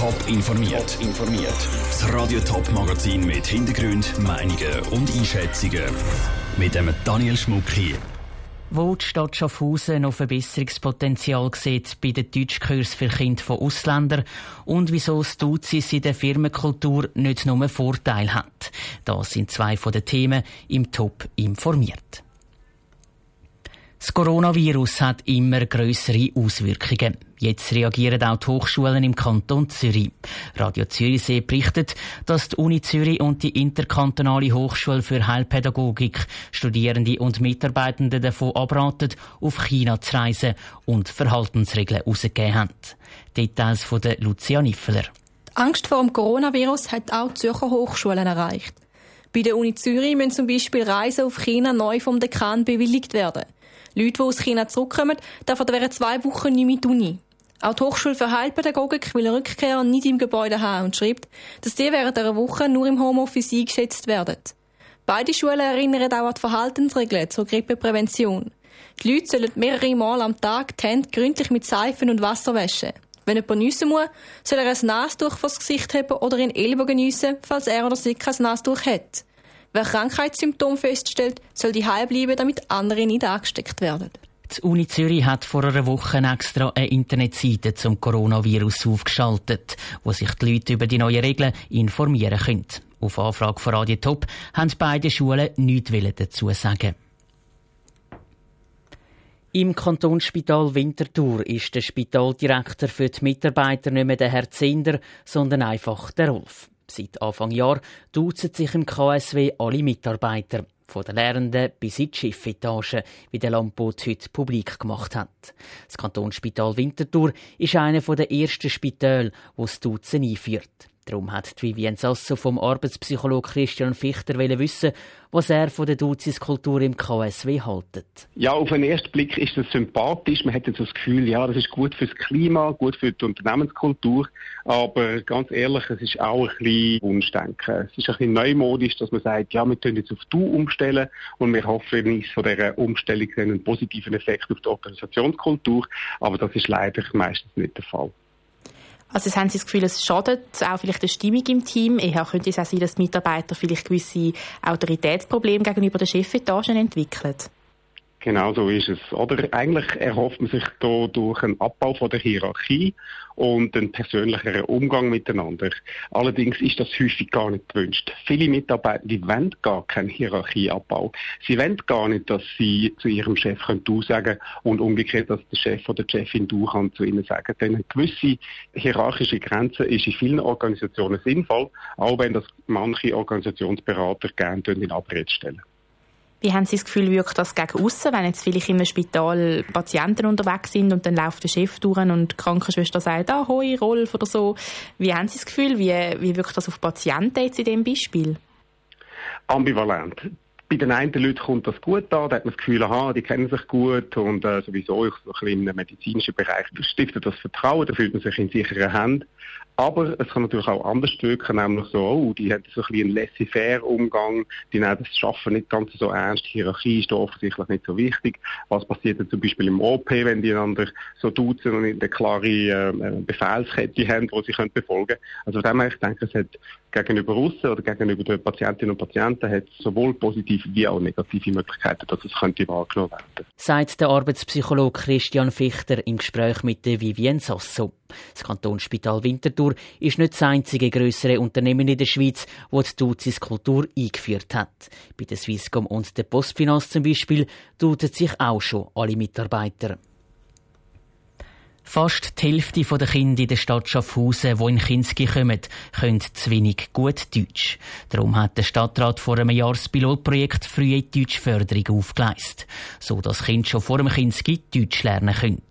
Top informiert. informiert. Das Radio Top Magazin mit Hintergrund, Meinungen und Einschätzungen mit dem Daniel Schmuck hier. Wo die Stadt Schaffhausen noch Verbesserungspotenzial sieht bei den Deutschkurs für Kinder von Ausländern und wieso das Duzis in der Firmenkultur nicht nur Vorteil hat. Das sind zwei von den Themen im Top informiert. Das Coronavirus hat immer größere Auswirkungen. Jetzt reagieren auch die Hochschulen im Kanton Zürich. Radio Zürichsee berichtet, dass die Uni Zürich und die interkantonale Hochschule für Heilpädagogik Studierende und Mitarbeitende davon abraten, auf China zu reisen und Verhaltensregeln herausgegeben haben. Details von Lucia Niffeler. Die Angst vor dem Coronavirus hat auch die Zürcher Hochschulen erreicht. Bei der Uni Zürich müssen zum Beispiel Reisen auf China neu vom Dekan bewilligt werden. Leute, die aus China zurückkommen, dürfen während zwei Wochen nicht mit Uni. Auch die Hochschule für Heilpädagogik will Rückkehrer nicht im Gebäude haben und schreibt, dass die während einer Woche nur im Homeoffice eingesetzt werden. Beide Schulen erinnern auch an die Verhaltensregeln zur Grippeprävention. Die Leute sollen mehrere Mal am Tag die Hände gründlich mit Seifen und Wasser waschen. Wenn jemand nüssen muss, soll er ein Nastuch vors Gesicht haben oder in Ellbogen nüssen, falls er oder sie kein Nastuch hat. Wer Krankheitssymptome feststellt, soll die bleiben, damit andere nicht angesteckt werden. Die Uni Zürich hat vor einer Woche extra eine Internetseite zum Coronavirus aufgeschaltet, wo sich die Leute über die neuen Regeln informieren können. Auf Anfrage von Radio Top haben beide Schulen nichts dazu sagen. Im Kantonsspital Winterthur ist der Spitaldirektor für die Mitarbeiter nicht mehr der Herr Zinder, sondern einfach der Rolf. Seit Anfang Jahr duzen sich im KSW alle Mitarbeiter, von den Lehrenden bis in die Chefetage, wie der Lampot heute publik gemacht hat. Das Kantonsspital Winterthur ist einer der ersten Spitäle, wo das Duzen einführt. Darum hat Vivienne Sasso vom Arbeitspsychologe Christian Fichter wissen, was er von der Duziskultur im KSW haltet. Ja, auf den ersten Blick ist das sympathisch. Man hat jetzt das Gefühl, ja, das ist gut fürs Klima, gut für die Unternehmenskultur. Aber ganz ehrlich, es ist auch ein bisschen Wunschdenken. Es ist ein bisschen neumodisch, dass man sagt, ja, wir können jetzt auf Du umstellen und wir hoffen uns von dieser Umstellung einen positiven Effekt auf die Organisationskultur. Aber das ist leider meistens nicht der Fall. Also haben Sie das Gefühl, es schadet auch vielleicht der Stimmung im Team? Eher könnte es auch sein, dass Mitarbeiter vielleicht gewisse Autoritätsprobleme gegenüber der Chefetage entwickeln? Genau so ist es. Oder eigentlich erhofft man sich da durch einen Abbau von der Hierarchie und einen persönlicheren Umgang miteinander. Allerdings ist das häufig gar nicht gewünscht. Viele Mitarbeiter, die wollen gar keinen Hierarchieabbau. Sie wollen gar nicht, dass sie zu ihrem Chef können du sagen und umgekehrt, dass der Chef oder die Chefin du kann zu ihnen sagen. Denn eine gewisse hierarchische Grenze ist in vielen Organisationen sinnvoll, auch wenn das manche Organisationsberater gerne in Abrede stellen. Wie haben Sie das Gefühl, wirkt das gegen außen, wenn jetzt vielleicht im Spital Patienten unterwegs sind und dann läuft der Chef durch und die Krankenschwester sagt, ah, hoi, Rolf oder so. Wie haben Sie das Gefühl, wie, wie wirkt das auf Patienten jetzt in diesem Beispiel? Ambivalent bei den einen Leuten kommt das gut an, da hat man das Gefühl, aha, die kennen sich gut und äh, sowieso so ein bisschen im medizinischen Bereich stiftet das Vertrauen, da fühlt man sich in sicheren Händen. Aber es kann natürlich auch anders wirken, nämlich so, oh, die haben so ein bisschen einen laissez-faire Umgang, die nehmen das Schaffen nicht ganz so ernst, die Hierarchie ist da offensichtlich nicht so wichtig. Was passiert denn zum Beispiel im OP, wenn die einander so duzen und eine klare äh, Befehlskette haben, die sie können befolgen können? Also von dem her, ich denke, es hat gegenüber Russen oder gegenüber den Patientinnen und Patienten hat sowohl positive wie auch negative Möglichkeiten, dass es könnte wahrgenommen werden. Sagt der Arbeitspsychologe Christian Fichter im Gespräch mit der Vivienne Sasso. Das Kantonsspital Winterthur ist nicht das einzige größere Unternehmen in der Schweiz, das die Duzis-Kultur eingeführt hat. Bei der Swisscom und der Postfinance zum Beispiel duzen sich auch schon alle Mitarbeiter. Fast die Hälfte der Kinder in der Stadt Schaffhausen, die in Kinski kommen, können zu wenig gut Deutsch. Darum hat der Stadtrat vor einem Jahr das Pilotprojekt Frühe Deutschförderung aufgeleistet, so dass Kinder schon vor dem Kinski Deutsch lernen können.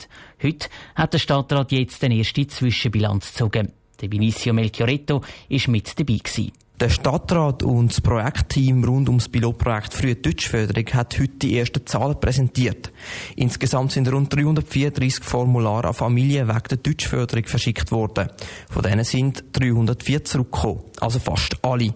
Heute hat der Stadtrat jetzt eine erste Zwischenbilanz gezogen. Der Vinicio Melchioretto war mit dabei. Gewesen. Der Stadtrat und das Projektteam rund ums Pilotprojekt Frühe Deutschförderung hat heute die ersten Zahlen präsentiert. Insgesamt sind rund 334 Formulare an Familien wegen der Deutschförderung verschickt worden. Von denen sind 304 zurückgekommen, also fast alle.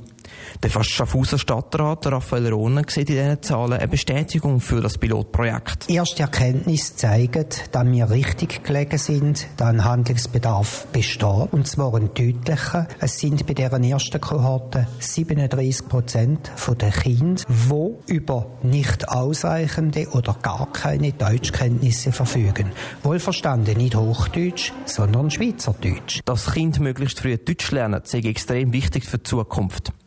Der fast Schaffhauser Stadtrat Raphael Rohner sieht in diesen Zahlen eine Bestätigung für das Pilotprojekt. Erste Erkenntnisse zeigen, dass wir richtig gelegen sind, dass ein Handlungsbedarf besteht. Und zwar ein deutlicher. Es sind bei deren ersten Kohorte 37 Prozent der Kinder, die über nicht ausreichende oder gar keine Deutschkenntnisse verfügen. Wohlverstanden nicht Hochdeutsch, sondern Schweizerdeutsch. Das Kind möglichst früh Deutsch lernen, ist extrem wichtig für die Zukunft.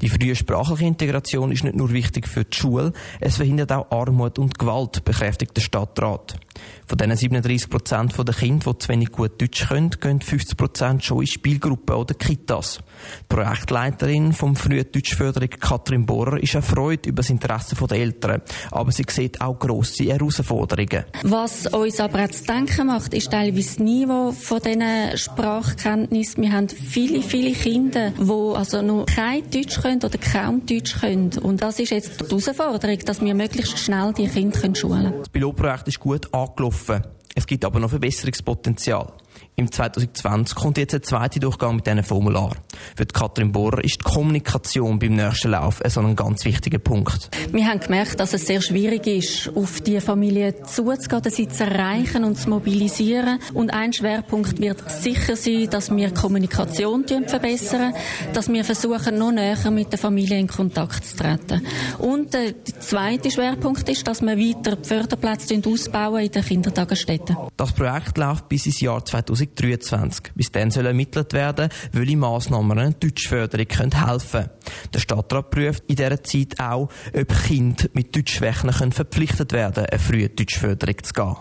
Die frühe sprachliche Integration ist nicht nur wichtig für die Schule, es verhindert auch Armut und Gewalt, bekräftigt der Stadtrat. Von diesen 37 Prozent der Kinder, die zu wenig gut Deutsch können, gehen 50 Prozent schon in Spielgruppen oder Kitas. Die Projektleiterin vom frühen Deutschförderung Katrin Bohrer ist erfreut über das Interesse der Eltern, aber sie sieht auch grosse Herausforderungen. Was uns aber auch zu denken macht, ist teilweise das Niveau von diesen Sprachkenntnissen. Wir haben viele, viele Kinder, die also noch kein Deutsch können oder kaum Deutsch können. Und das ist jetzt die Herausforderung, dass wir möglichst schnell die Kinder schulen können. Das Pilotprojekt ist gut angelaufen. Es gibt aber noch Verbesserungspotenzial. Im 2020 kommt jetzt ein zweiter Durchgang mit diesen Formular. Für die Katrin Bohrer ist die Kommunikation beim nächsten Lauf so ein ganz wichtiger Punkt. Wir haben gemerkt, dass es sehr schwierig ist, auf die Familie zuzugehen, sie zu erreichen und zu mobilisieren. Und ein Schwerpunkt wird sicher sein, dass wir die Kommunikation verbessern, dass wir versuchen, noch näher mit der Familie in Kontakt zu treten. Und der zweite Schwerpunkt ist, dass wir weiter die Förderplätze ausbauen in den Kindertagesstätten. Das Projekt läuft bis ins Jahr 2020. 2023. Bis dann soll ermittelt werden, welche Massnahmen einer Deutschförderung helfen können. Der Stadtrat prüft in dieser Zeit auch, ob Kinder mit Deutschschwächen verpflichtet werden eine frühe Deutschförderung zu gehen.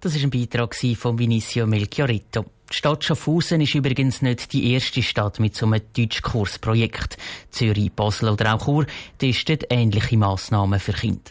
Das war ein Beitrag von Vinicio Melchiorito. Die Stadt Schaffhausen ist übrigens nicht die erste Stadt mit so einem Deutschkursprojekt. Zürich, Basel oder auch Chur testen ähnliche Massnahmen für Kinder.